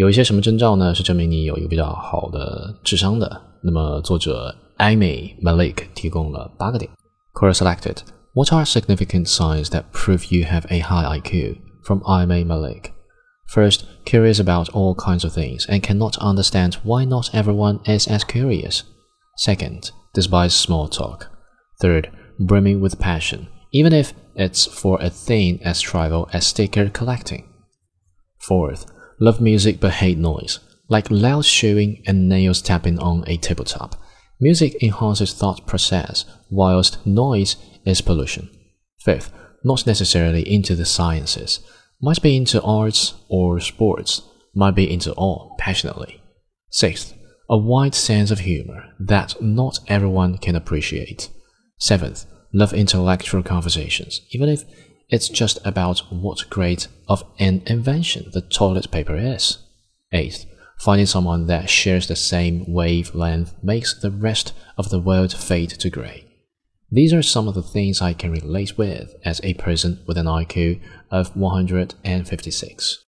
有一些什么征兆呢？是证明你有一个比较好的智商的。那么作者 Amy Malik 提供了八个点。Quora selected. What are significant signs that prove you have a high IQ? From Amy Malik. First, curious about all kinds of things and cannot understand why not everyone is as curious. Second, despise small talk. Third, brimming with passion, even if it's for a thing as trivial as sticker collecting. Fourth, love music but hate noise, like loud chewing and nails tapping on a tabletop. Music enhances thought process, whilst noise is pollution. Fifth, not necessarily into the sciences might be into arts or sports, might be into all passionately. Sixth, a wide sense of humor that not everyone can appreciate. Seventh, love intellectual conversations, even if it's just about what grade of an invention the toilet paper is. Eighth, finding someone that shares the same wavelength makes the rest of the world fade to grey. These are some of the things I can relate with as a person with an IQ of 156.